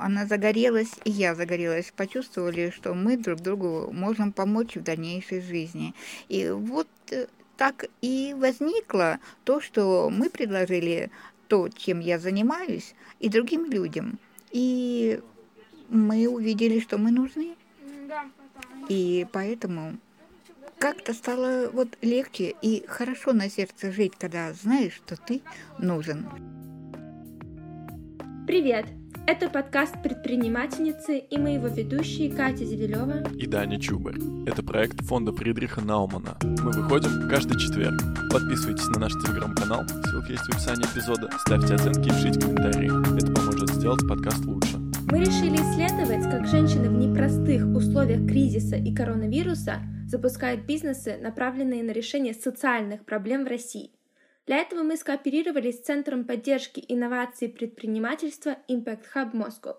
Она загорелась, и я загорелась. Почувствовали, что мы друг другу можем помочь в дальнейшей жизни. И вот э, так и возникло то, что мы предложили то, чем я занимаюсь, и другим людям. И мы увидели, что мы нужны. И поэтому как-то стало вот легче и хорошо на сердце жить, когда знаешь, что ты нужен. Привет! Это подкаст предпринимательницы и мы его ведущие Катя Зевелева и Даня Чубар. Это проект фонда Фридриха Наумана. Мы выходим каждый четверг. Подписывайтесь на наш телеграм-канал, ссылка есть в описании эпизода. Ставьте оценки и пишите комментарии. Это поможет сделать подкаст лучше. Мы решили исследовать, как женщины в непростых условиях кризиса и коронавируса запускают бизнесы, направленные на решение социальных проблем в России. Для этого мы скооперировались с Центром поддержки инноваций и предпринимательства Impact Hub Moscow.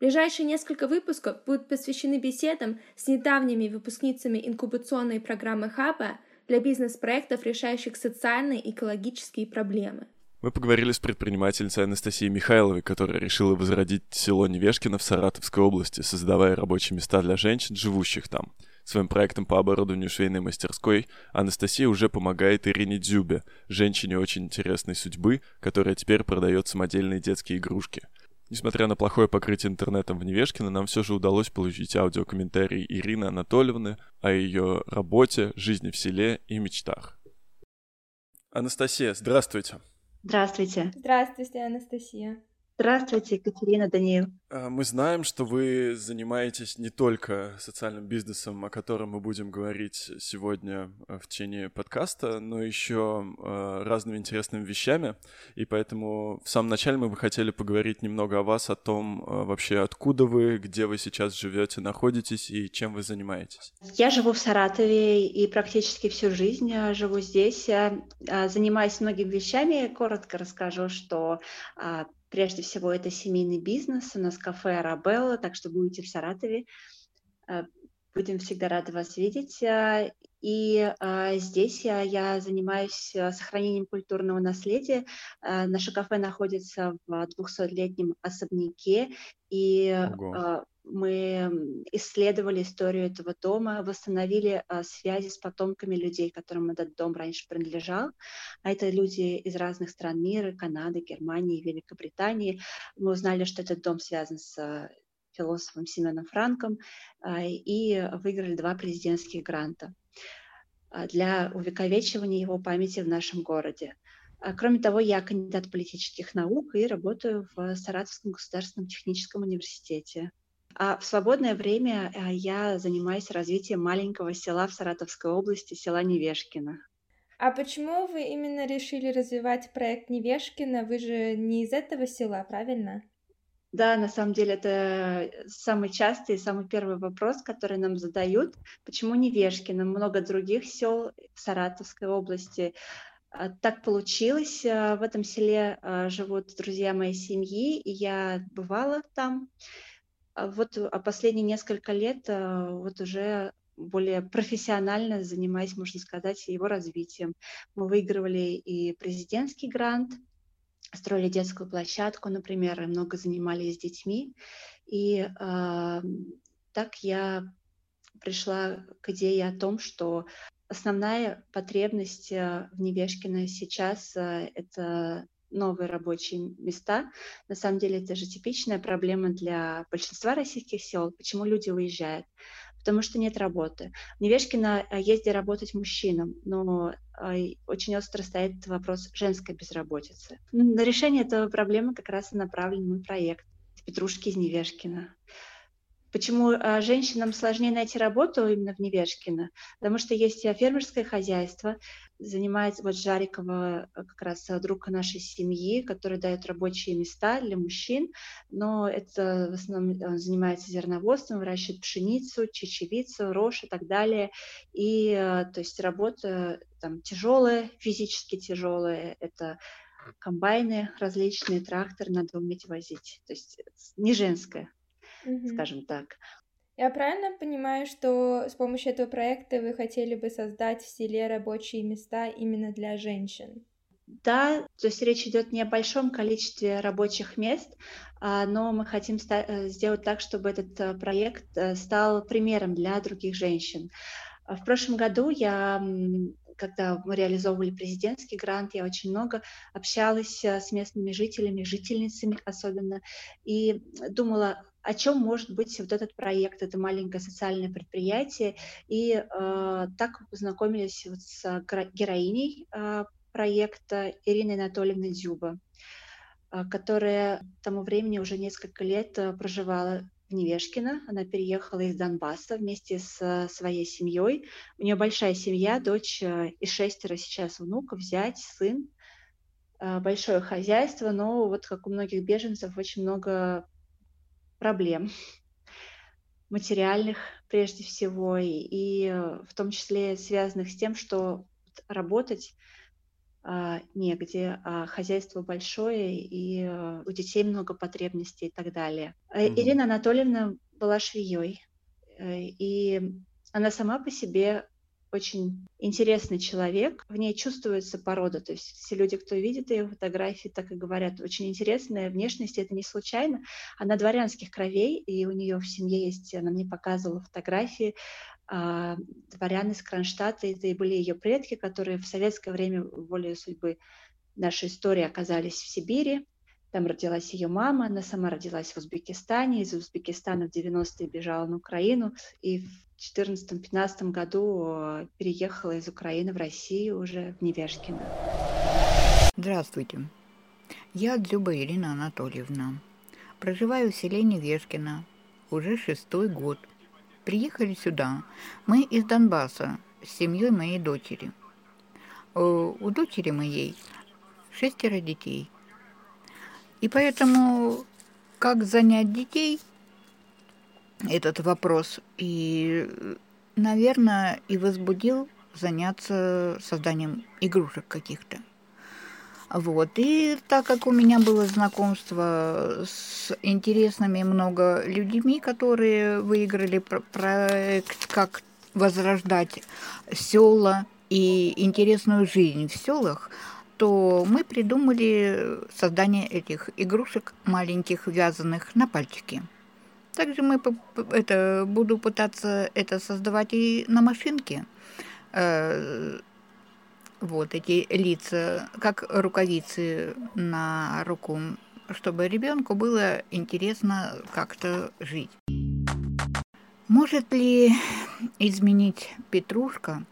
Ближайшие несколько выпусков будут посвящены беседам с недавними выпускницами инкубационной программы Хаба для бизнес-проектов, решающих социальные и экологические проблемы. Мы поговорили с предпринимательницей Анастасией Михайловой, которая решила возродить село Невешкино в Саратовской области, создавая рабочие места для женщин, живущих там – Своим проектом по оборудованию швейной мастерской Анастасия уже помогает Ирине Дзюбе, женщине очень интересной судьбы, которая теперь продает самодельные детские игрушки. Несмотря на плохое покрытие интернетом в Невешкино, нам все же удалось получить аудиокомментарий Ирины Анатольевны о ее работе, жизни в селе и мечтах. Анастасия, здравствуйте. Здравствуйте. Здравствуйте, Анастасия. Здравствуйте, Екатерина Даниил. А, мы знаем, что вы занимаетесь не только социальным бизнесом, о котором мы будем говорить сегодня а, в течение подкаста, но еще а, разными интересными вещами. И поэтому в самом начале мы бы хотели поговорить немного о вас, о том вообще, откуда вы, где вы сейчас живете, находитесь и чем вы занимаетесь. Я живу в Саратове и практически всю жизнь живу здесь. Занимаюсь многими вещами. Коротко расскажу, что Прежде всего, это семейный бизнес. У нас кафе «Арабелла», так что будете в Саратове. Э, будем всегда рады вас видеть. Э, и э, здесь я, я занимаюсь сохранением культурного наследия. Наше кафе находится в 200-летнем особняке, и Ого мы исследовали историю этого дома, восстановили а, связи с потомками людей, которым этот дом раньше принадлежал. А это люди из разных стран мира, Канады, Германии, Великобритании. Мы узнали, что этот дом связан с а, философом Семеном Франком а, и выиграли два президентских гранта для увековечивания его памяти в нашем городе. Кроме того, я кандидат политических наук и работаю в Саратовском государственном техническом университете. А в свободное время э, я занимаюсь развитием маленького села в Саратовской области, села Невешкино. А почему вы именно решили развивать проект Невешкино? Вы же не из этого села, правильно? Да, на самом деле это самый частый и самый первый вопрос, который нам задают. Почему Невешкино? Много других сел в Саратовской области. А, так получилось. Э, в этом селе э, живут друзья моей семьи, и я бывала там. А вот а последние несколько лет а, вот уже более профессионально занимаясь, можно сказать, его развитием. Мы выигрывали и президентский грант, строили детскую площадку, например, и много занимались с детьми. И э, так я пришла к идее о том, что основная потребность в Невешкино сейчас — это новые рабочие места. На самом деле это же типичная проблема для большинства российских сел. Почему люди уезжают? Потому что нет работы. В Невешкино есть где работать мужчинам, но очень остро стоит вопрос женской безработицы. На решение этого проблемы как раз и направлен мой проект «Петрушки из Невешкина». Почему а, женщинам сложнее найти работу именно в Невешкино? Потому что есть фермерское хозяйство, занимается вот Жарикова э, как раз друг нашей семьи, который дает рабочие места для мужчин, но это в основном он занимается зерноводством, выращивает пшеницу, чечевицу, рожь и так далее. И то есть работа там тяжелая, физически тяжелая, это комбайны различные, тракторы надо уметь возить. То есть не женская mm-hmm. скажем так. Я правильно понимаю, что с помощью этого проекта вы хотели бы создать в селе рабочие места именно для женщин? Да, то есть речь идет не о большом количестве рабочих мест, а, но мы хотим э, сделать так, чтобы этот э, проект э, стал примером для других женщин. А в прошлом году я, когда мы реализовывали президентский грант, я очень много общалась с местными жителями, жительницами особенно, и думала, о чем может быть вот этот проект, это маленькое социальное предприятие. И э, так познакомились вот с героиней э, проекта Ириной Анатольевной Дзюба. А, которая к тому времени уже несколько лет э, проживала в Невешкино. Она переехала из Донбасса вместе с своей семьей. У нее большая семья, дочь э, и шестеро сейчас внуков, зять, сын. А, большое хозяйство, но вот как у многих беженцев очень много проблем материальных прежде всего, и, и э, в том числе связанных с тем, что работать а, негде, а хозяйство большое, и э, у детей много потребностей и так далее. Mm-hmm. Ирина Анатольевна была швеей, и она сама по себе очень интересный человек. В ней чувствуется порода. То есть все люди, кто видит ее фотографии, так и говорят, очень интересная внешность. Это не случайно. Она дворянских кровей, и у нее в семье есть, она мне показывала фотографии а, дворян из Кронштадта, это и были ее предки, которые в советское время волей судьбы нашей истории оказались в Сибири. Там родилась ее мама, она сама родилась в Узбекистане, из Узбекистана в 90-е бежала на Украину, и 2014-2015 году а, переехала из Украины в Россию уже в Невешкино. Здравствуйте. Я Дзюба Ирина Анатольевна. Проживаю в селе Невешкино уже шестой год – Приехали сюда. Мы из Донбасса с семьей моей дочери. Э, у дочери моей шестеро детей. И поэтому как занять детей, этот вопрос, и, наверное, и возбудил заняться созданием игрушек каких-то. Вот. И так как у меня было знакомство с интересными много людьми, которые выиграли проект «Как возрождать села и интересную жизнь в селах», то мы придумали создание этих игрушек маленьких, вязаных на пальчики. Также мы это, буду пытаться это создавать и на машинке э, вот эти лица, как рукавицы на руку, чтобы ребенку было интересно как-то жить. Может ли изменить Петрушка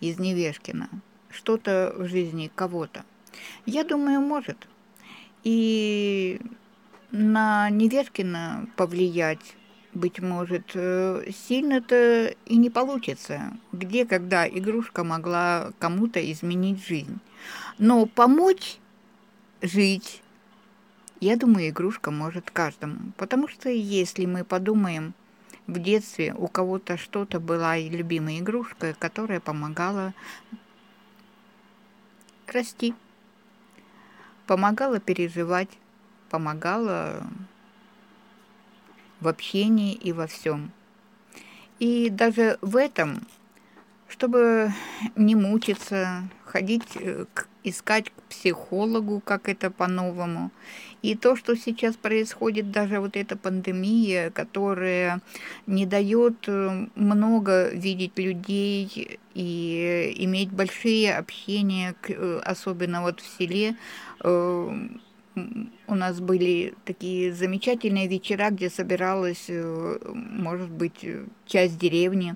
из Невешкина что-то в жизни кого-то? Я думаю, может. И на Невешкина повлиять быть может, э, сильно-то и не получится. Где, когда игрушка могла кому-то изменить жизнь. Но помочь жить, я думаю, игрушка может каждому. Потому что если мы подумаем, в детстве у кого-то что-то была и любимая игрушка, которая помогала расти, помогала переживать, помогала в общении и во всем. И даже в этом, чтобы не мучиться, ходить, э, искать к психологу, как это по-новому. И то, что сейчас происходит, даже вот эта пандемия, которая не дает э, много видеть людей и иметь большие общения, э, особенно вот в селе, у нас были такие замечательные вечера, где собиралась, э, может быть, часть деревни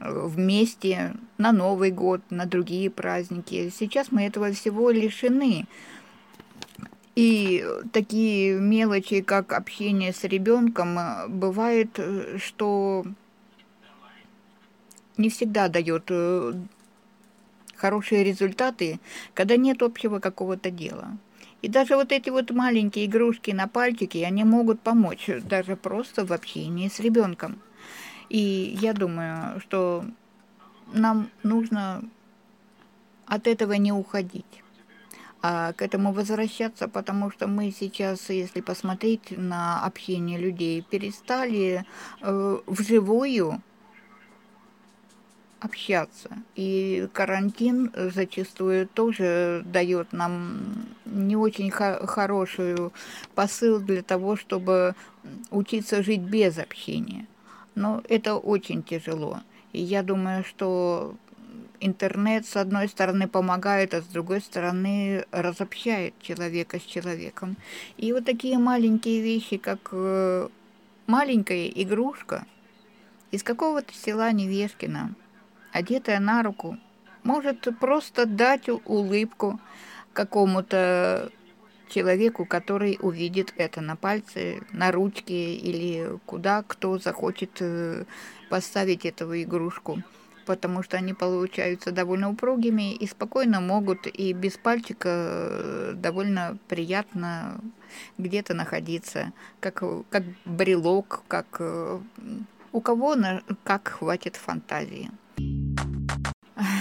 э, вместе на Новый год, на другие праздники. Сейчас мы этого всего лишены. И такие мелочи, как общение с ребенком, э, бывает, что не всегда дает хорошие результаты, когда нет общего какого-то дела. И даже вот эти вот маленькие игрушки на пальчике, они могут помочь даже просто в общении с ребенком. И я думаю, что нам нужно от этого не уходить, а к этому возвращаться, потому что мы сейчас, если посмотреть на общение людей, перестали э, вживую общаться. И карантин зачастую тоже дает нам не очень хо- хорошую посыл для того, чтобы учиться жить без общения. Но это очень тяжело. И я думаю, что интернет, с одной стороны, помогает, а с другой стороны, разобщает человека с человеком. И вот такие маленькие вещи, как э, маленькая игрушка из какого-то села Невешкина, одетая на руку, может просто дать улыбку какому-то человеку, который увидит это на пальце, на ручке или куда кто захочет э, поставить эту игрушку потому что они получаются довольно упругими и спокойно могут и без пальчика э, довольно приятно где-то находиться, как, как брелок, как э, у кого на, как хватит фантазии.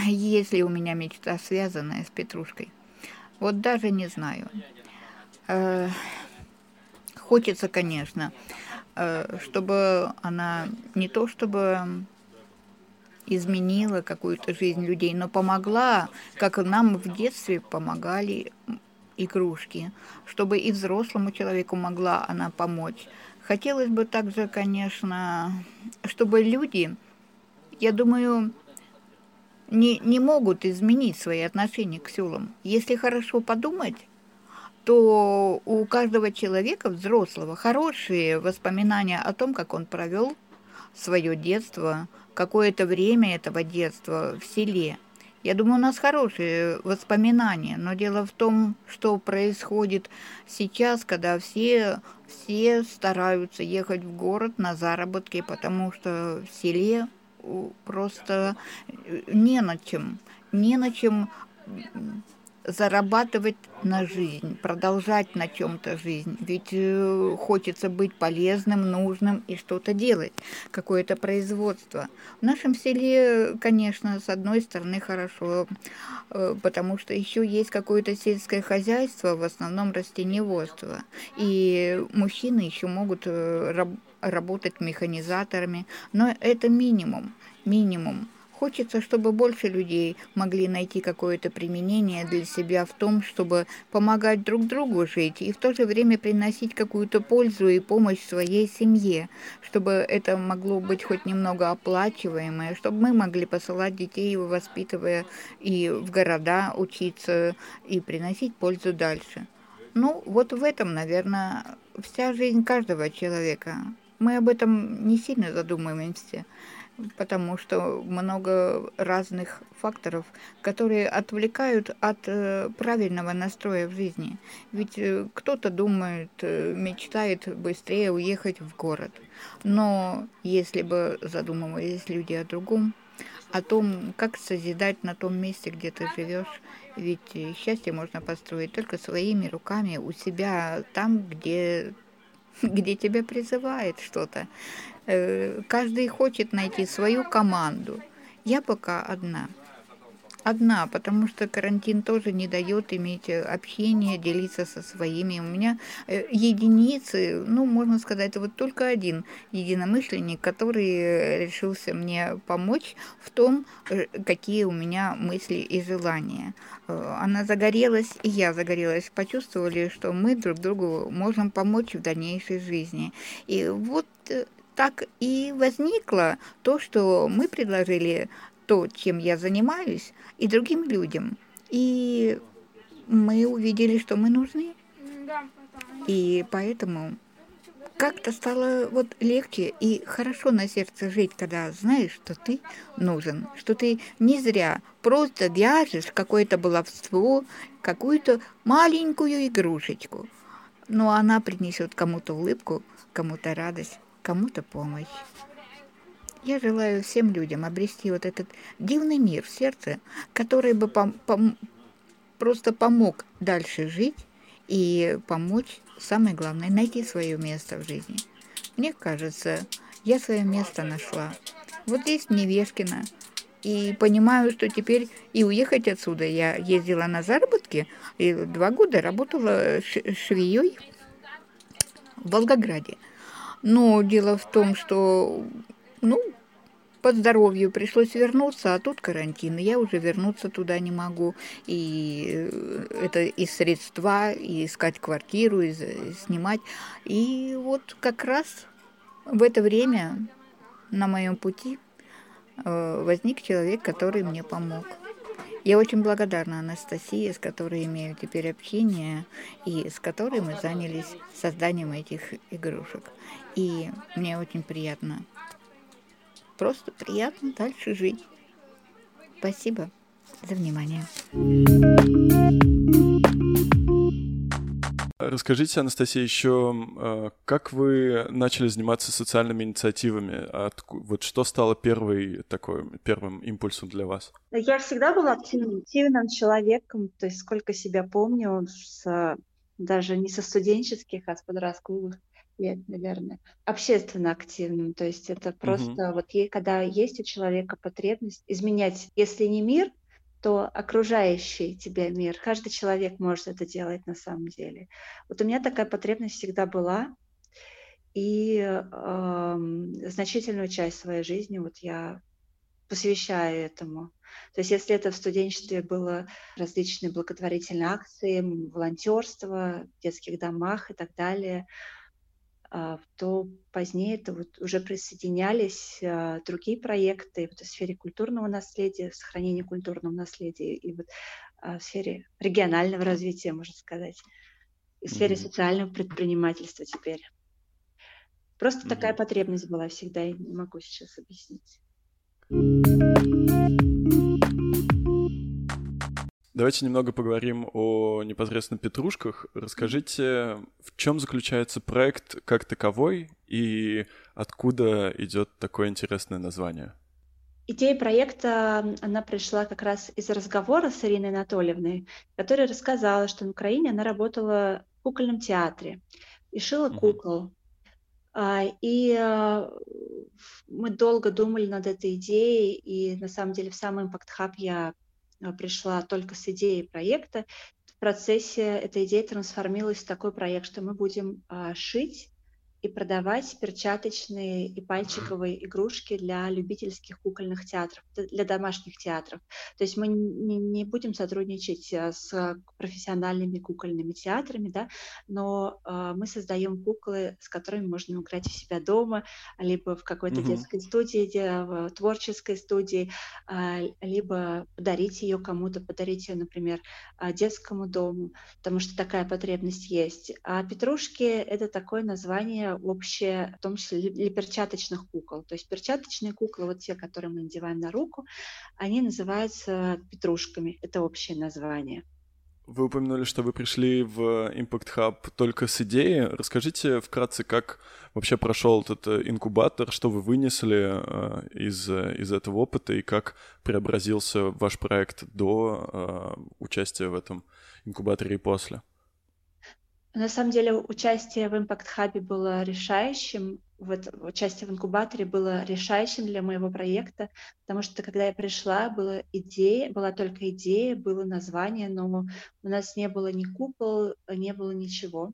Есть ли у меня мечта, связанная с Петрушкой? Вот даже не знаю. Э, хочется, конечно, чтобы она не то чтобы изменила какую-то жизнь людей, но помогла, как нам в детстве помогали игрушки, чтобы и взрослому человеку могла она помочь. Хотелось бы также, конечно, чтобы люди, я думаю, не, не могут изменить свои отношения к селам. Если хорошо подумать, то у каждого человека, взрослого, хорошие воспоминания о том, как он провел свое детство, какое-то время этого детства в селе. Я думаю, у нас хорошие воспоминания, но дело в том, что происходит сейчас, когда все, все стараются ехать в город на заработки, потому что в селе просто не на чем, не на чем зарабатывать на жизнь, продолжать на чем-то жизнь. Ведь э, хочется быть полезным, нужным и что-то делать, какое-то производство. В нашем селе, конечно, с одной стороны хорошо, э, потому что еще есть какое-то сельское хозяйство, в основном растениеводство. И мужчины еще могут э, раб работать механизаторами, но это минимум, минимум. Хочется, чтобы больше людей могли найти какое-то применение для себя в том, чтобы помогать друг другу жить и в то же время приносить какую-то пользу и помощь своей семье, чтобы это могло быть хоть немного оплачиваемое, чтобы мы могли посылать детей, воспитывая и в города учиться и приносить пользу дальше. Ну, вот в этом, наверное, вся жизнь каждого человека. Мы об этом не сильно задумываемся потому что много разных факторов, которые отвлекают от э, правильного настроя в жизни. Ведь э, кто-то думает, э, мечтает быстрее уехать в город. Но если бы задумывались люди о другом, о том, как созидать на том месте, где ты живешь, ведь счастье можно построить только своими руками у себя там, где где тебя призывает что-то. Э, каждый хочет найти свою команду. Я пока одна. Одна, потому что карантин тоже не дает иметь общение, делиться со своими. У меня э, единицы, ну, можно сказать, вот только один единомышленник, который решился мне помочь в том, э, какие у меня мысли и желания. Она загорелась, и я загорелась. Почувствовали, что мы друг другу можем помочь в дальнейшей жизни. И вот так и возникло то, что мы предложили то, чем я занимаюсь, и другим людям. И мы увидели, что мы нужны. И поэтому как-то стало вот легче и хорошо на сердце жить, когда знаешь, что ты нужен, что ты не зря просто вяжешь какое-то баловство, какую-то маленькую игрушечку. Но она принесет кому-то улыбку, кому-то радость, кому-то помощь. Я желаю всем людям обрести вот этот дивный мир в сердце, который бы пом пом просто помог дальше жить и помочь, самое главное, найти свое место в жизни. Мне кажется, я свое место нашла. Вот здесь, в Невешкино. И понимаю, что теперь и уехать отсюда. Я ездила на заработки, и два года работала швеей в Волгограде. Но дело в том, что, по здоровью пришлось вернуться, а тут карантин, и я уже вернуться туда не могу. И э, это и средства, и искать квартиру, и снимать. И вот как раз в это время на моем пути э, возник человек, который мне помог. Я очень благодарна Анастасии, с которой имею теперь общение, и с которой мы занялись созданием этих игрушек. И мне очень приятно Просто приятно дальше жить. Спасибо за внимание. Расскажите, Анастасия, еще, а, как вы начали заниматься социальными инициативами? Вот что стало первой такой, первым импульсом для вас? Я всегда была активным, активным человеком, то есть сколько себя помню, с, даже не со студенческих, а с подростковых лет, наверное, общественно активным. То есть это просто угу. вот когда есть у человека потребность изменять, если не мир, то окружающий тебя мир. Каждый человек может это делать на самом деле. Вот у меня такая потребность всегда была, и э, значительную часть своей жизни вот я посвящаю этому. То есть если это в студенчестве было различные благотворительные акции, волонтерство в детских домах и так далее, то позднее это вот уже присоединялись а, другие проекты в сфере культурного наследия, сохранения культурного наследия и вот а, в сфере регионального развития, можно сказать, и в сфере mm-hmm. социального предпринимательства теперь. Просто mm-hmm. такая потребность была всегда, я не могу сейчас объяснить. Давайте немного поговорим о непосредственно петрушках. Расскажите, в чем заключается проект как таковой и откуда идет такое интересное название? Идея проекта, она пришла как раз из разговора с Ириной Анатольевной, которая рассказала, что на Украине она работала в кукольном театре и шила кукол. Uh-huh. И а, мы долго думали над этой идеей, и на самом деле в сам Impact Hub я а, пришла только с идеей проекта. В процессе эта идея трансформировалась в такой проект, что мы будем а, шить и продавать перчаточные и пальчиковые игрушки для любительских кукольных театров, для домашних театров. То есть мы не, не будем сотрудничать э, с профессиональными кукольными театрами, да, но э, мы создаем куклы, с которыми можно играть у себя дома, либо в какой-то угу. детской студии, в творческой студии, э, либо подарить ее кому-то, подарить ее, например, э, детскому дому, потому что такая потребность есть. А петрушки — это такое название общее, в том числе для перчаточных кукол. То есть перчаточные куклы, вот те, которые мы надеваем на руку, они называются петрушками. Это общее название. Вы упомянули, что вы пришли в Impact Hub только с идеей. Расскажите вкратце, как вообще прошел этот э, инкубатор, что вы вынесли э, из, из этого опыта и как преобразился ваш проект до э, участия в этом инкубаторе и после. На самом деле участие в Impact Hub было решающим, вот участие в инкубаторе было решающим для моего проекта, потому что когда я пришла, была идея, была только идея, было название, но у нас не было ни купол, не было ничего.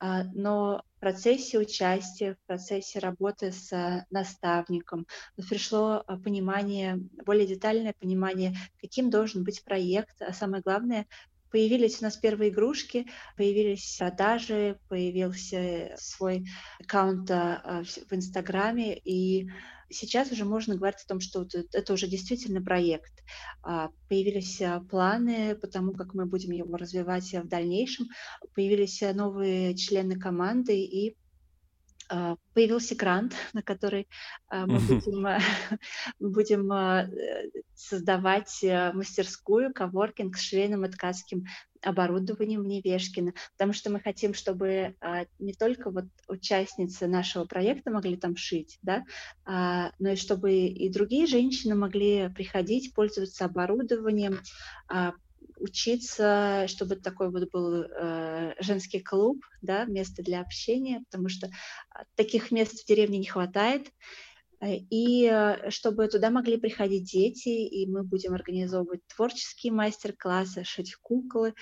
А, но в процессе участия, в процессе работы с наставником пришло а, понимание, более детальное понимание, каким должен быть проект, а самое главное, Появились у нас первые игрушки, появились продажи, появился свой аккаунт а, в Инстаграме, и сейчас уже можно говорить о том, что это уже действительно проект. А, появились а, планы по тому, как мы будем его развивать в дальнейшем, появились новые члены команды, и появился грант, на который а, мы будем, а, будем создавать мастерскую, коворкинг с швейным и ткацким оборудованием в Невешкино, потому что мы хотим, чтобы не только вот участницы нашего проекта могли там шить, да, но и чтобы и другие женщины могли приходить, пользоваться оборудованием, учиться, чтобы такой вот был э, женский клуб, да, место для общения, потому что а, таких мест в деревне не хватает. Э, и э, чтобы туда могли приходить дети, и мы будем организовывать творческие мастер-классы, шить куклы,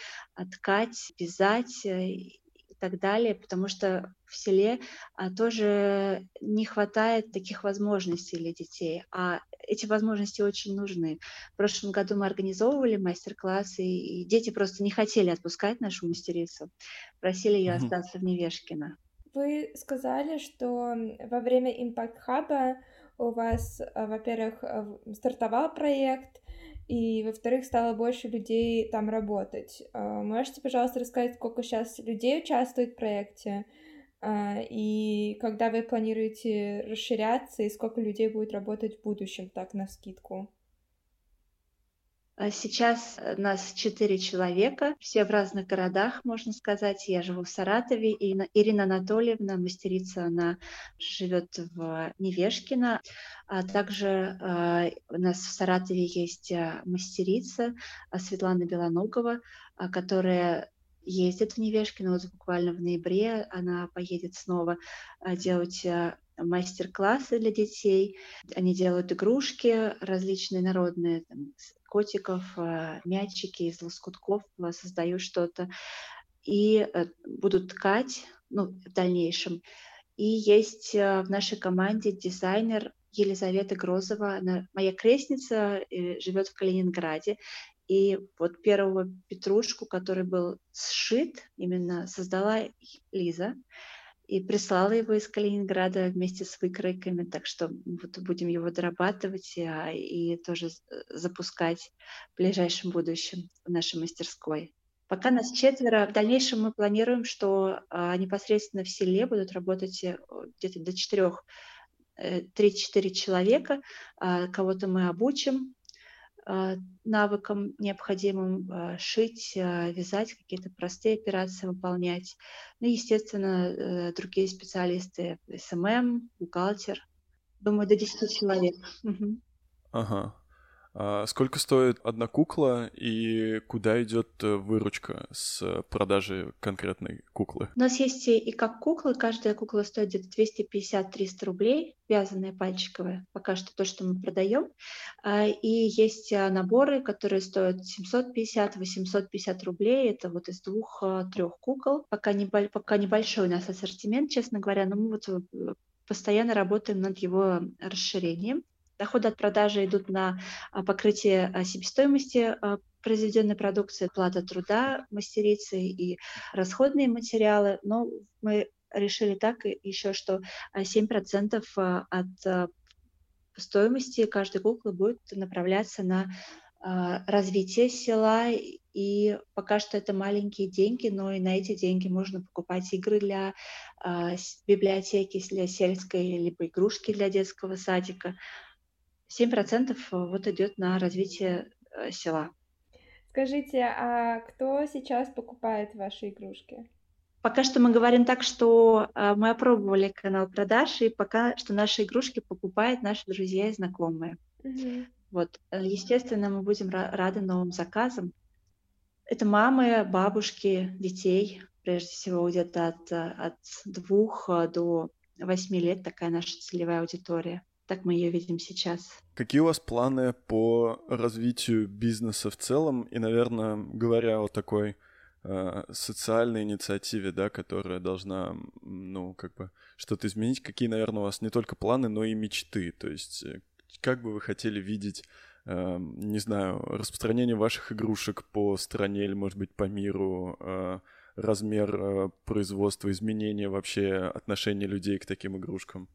ткать, вязать, э, так далее, потому что в селе а, тоже не хватает таких возможностей для детей, а эти возможности очень нужны. В прошлом году мы организовывали мастер-классы, и дети просто не хотели отпускать нашу мастерицу, просили ее остаться в Невешкино. Вы сказали, что во время Impact Hub у вас, а, во-первых, стартовал проект, и, во-вторых, стало больше людей там работать. А, можете, пожалуйста, рассказать, сколько сейчас людей участвует в проекте, и когда вы планируете расширяться, и сколько людей будет работать в будущем, так, на скидку? А сейчас э, нас четыре человека, все в разных городах, можно сказать. Я живу в Саратове, и Ирина Анатольевна, мастерица, она живет в Невешкино. А также э, у нас в Саратове есть э, мастерица Светлана Белоногова, которая ездит в Невешкино, вот буквально в ноябре она поедет снова делать мастер-классы для детей. Они делают игрушки различные народные, там, котиков, э, мячики из лоскутков, э, создаю что-то. И э, буду ткать ну, в дальнейшем. И есть в нашей команде дизайнер Елизавета Грозова. Она моя крестница, живет в Калининграде. И вот первого петрушку, который был сшит, именно создала Лиза и прислала его из Калининграда вместе с выкройками, так что вот будем его дорабатывать а, и тоже запускать в ближайшем будущем в нашей мастерской. Пока нас четверо, в дальнейшем мы планируем, что а, непосредственно в селе будут работать э, где-то до четырех, 3-4 э, человека, а, кого-то мы обучим, навыкам, необходимым а, шить, а, вязать, какие-то простые операции выполнять. Ну и, естественно, э, другие специалисты, SMM, бухгалтер. Думаю, до 10 человек. Ага. А сколько стоит одна кукла и куда идет э, выручка с продажи конкретной куклы? У нас есть и как куклы, каждая кукла стоит где-то 250-300 рублей, вязаные пальчиковые, пока что то, что мы продаем. А, и есть а, наборы, которые стоят 750-850 рублей, это вот из двух-трех кукол. Пока, не, пока небольшой у нас ассортимент, честно говоря, но мы вот э, постоянно работаем над его расширением. Доходы от продажи идут на а, покрытие а, себестоимости а, произведенной продукции, плата труда мастерицы и расходные материалы. Но мы решили так еще, что 7% от стоимости каждой куклы будет направляться на развитие села, и пока что это маленькие деньги, но и на эти деньги можно покупать игры для библиотеки, для сельской, либо игрушки для детского садика. 7% э, вот идет на развитие э, села. Скажите, а кто сейчас покупает ваши игрушки? Пока что мы говорим так, что э, мы опробовали канал продаж, и пока что наши игрушки покупают наши друзья и знакомые. Угу. Вот, естественно, мы будем рады новым заказам. Это мамы, бабушки, детей, прежде всего, где-то от, от двух до восьми лет такая наша целевая аудитория. Так мы ее видим сейчас. Какие у вас планы по развитию бизнеса в целом? И, наверное, говоря о такой э, социальной инициативе, да, которая должна, ну, как бы что-то изменить, какие, наверное, у вас не только планы, но и мечты? То есть, э, как бы вы хотели видеть э, не знаю, распространение ваших игрушек по стране или, может быть, по миру, э, размер производства, изменения вообще отношения людей к таким игрушкам?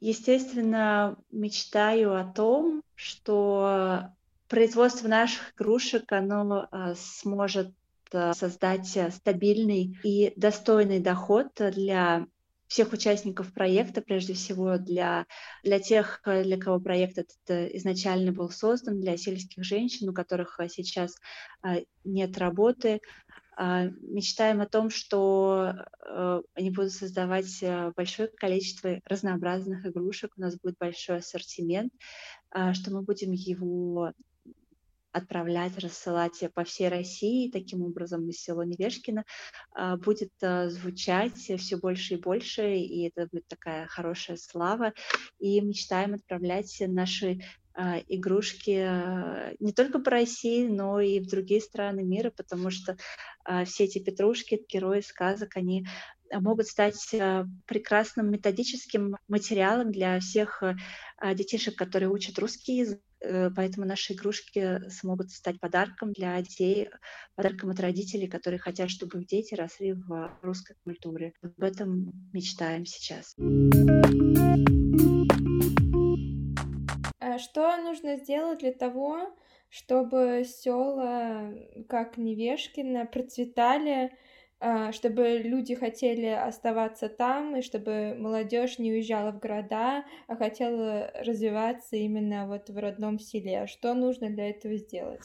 Естественно, мечтаю о том, что производство наших игрушек, оно а, сможет а, создать стабильный и достойный доход для всех участников проекта, прежде всего для, для тех, для кого проект этот изначально был создан, для сельских женщин, у которых сейчас а, нет работы, а, мечтаем о том, что э, они будут создавать э, большое количество разнообразных игрушек, у нас будет большой ассортимент, а, что мы будем его отправлять, рассылать по всей России. Таким образом, из села Невешкино а, будет э, звучать все больше и больше, и это будет такая хорошая слава. И мечтаем отправлять наши а, игрушки а, не только по России, но и в другие страны мира, потому что а, все эти петрушки, герои сказок, они могут стать прекрасным методическим материалом для всех детишек, которые учат русский язык. Э, поэтому наши игрушки смогут стать подарком для детей, подарком от родителей, которые хотят, чтобы их дети росли в русской культуре. Об этом мечтаем сейчас. А что нужно сделать для того, чтобы села, как Невешкино, процветали, а, чтобы люди хотели оставаться там, и чтобы молодежь не уезжала в города, а хотела развиваться именно вот в родном селе. Что нужно для этого сделать?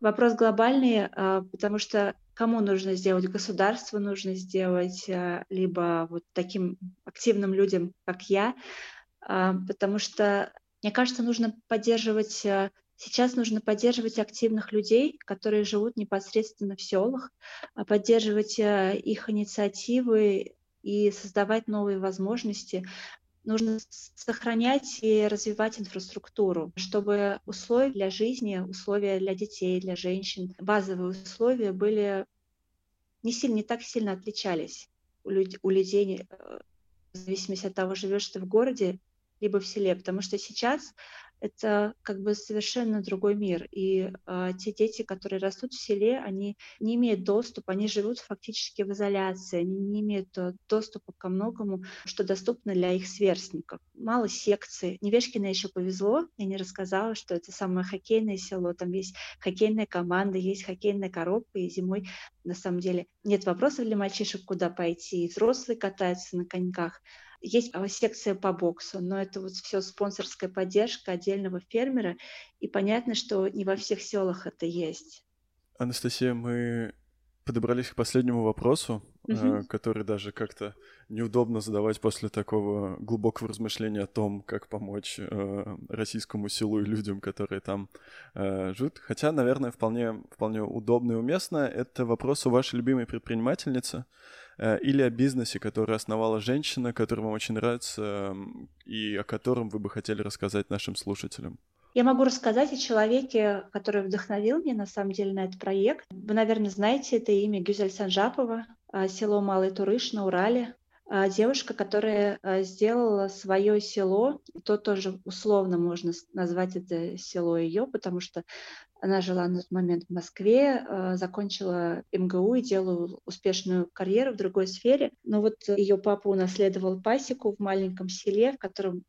Вопрос глобальный, а, потому что кому нужно сделать? Государству нужно сделать, либо вот таким активным людям, как я, потому что мне кажется, нужно поддерживать, э, сейчас нужно поддерживать активных людей, которые живут непосредственно в селах, а поддерживать э, их инициативы и создавать новые возможности. Нужно сохранять и развивать инфраструктуру, чтобы условия для жизни, условия для детей, для женщин, базовые условия были не, сильно, не так сильно отличались у, люд, у людей, э, в зависимости от того, живешь ты в городе либо в селе, потому что сейчас это как бы совершенно другой мир. И э, те дети, которые растут в селе, они не имеют доступа, они живут фактически в изоляции, они не имеют э, доступа ко многому, что доступно для их сверстников. Мало секций. Невешкино еще повезло, я не рассказала, что это самое хоккейное село, там есть хоккейная команда, есть хоккейная коробка, и зимой на самом деле нет вопросов для мальчишек, куда пойти, и взрослые катаются на коньках. Есть а, секция по боксу, но это вот все спонсорская поддержка отдельного фермера, и понятно, что не во всех селах это есть. Анастасия, мы подобрались к последнему вопросу, угу. который даже как-то неудобно задавать после такого глубокого размышления о том, как помочь э, российскому селу и людям, которые там э, живут. Хотя, наверное, вполне, вполне удобно и уместно. Это вопрос у вашей любимой предпринимательницы. Э, или о бизнесе, который основала женщина, который вам очень нравится и о котором вы бы хотели рассказать нашим слушателям? Я могу рассказать о человеке, который вдохновил меня на самом деле на этот проект. Вы, наверное, знаете это имя Гюзель Санжапова, а, село Малый Турыш на Урале. А, девушка, которая а, сделала свое село, то тоже условно можно назвать это село ее, потому что она жила на тот момент в Москве, а, закончила МГУ и делала успешную карьеру в другой сфере. Но вот ее папа унаследовал пасеку в маленьком селе, в котором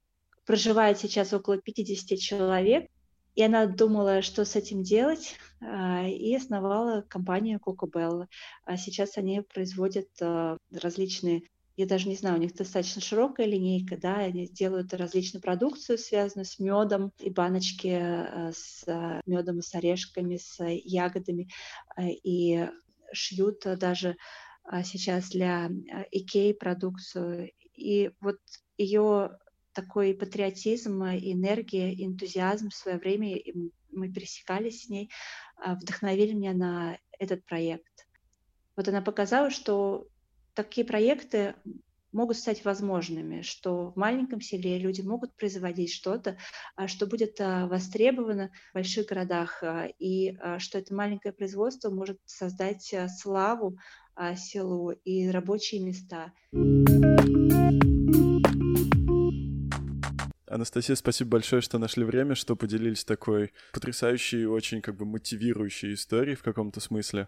проживает сейчас около 50 человек. И она думала, что с этим делать, и основала компанию Bell. А сейчас они производят различные я даже не знаю, у них достаточно широкая линейка, да, они делают различную продукцию, связанную с медом, и баночки э, с э, медом, с орешками, с ягодами, э, и шьют даже сейчас для Икеи продукцию. И вот ее такой патриотизм, энергия, энтузиазм в свое время, мы пересекались с ней, вдохновили меня на этот проект. Вот она показала, что такие проекты могут стать возможными, что в маленьком селе люди могут производить что-то, а, что будет а, востребовано в больших городах, а, и что это маленькое производство может создать славу селу и рабочие места. Анастасия, спасибо большое, что нашли время, что поделились такой потрясающей, очень как бы мотивирующей историей в каком-то смысле.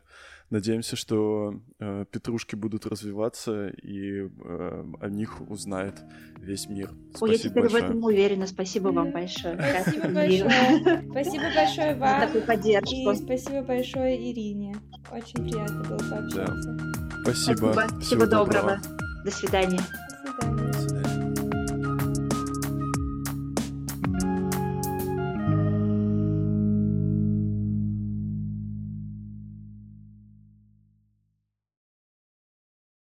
Надеемся, что э, петрушки будут развиваться и э, о них узнает весь мир. Спасибо Ой, я теперь большое. в этом уверена. Спасибо вам большое. Спасибо большое. Спасибо большое вам. За такую поддержку. И спасибо большое Ирине. Очень приятно было пообщаться. Да. Спасибо. Спасибо. Всего, Всего доброго. доброго. До свидания. До свидания. До свидания.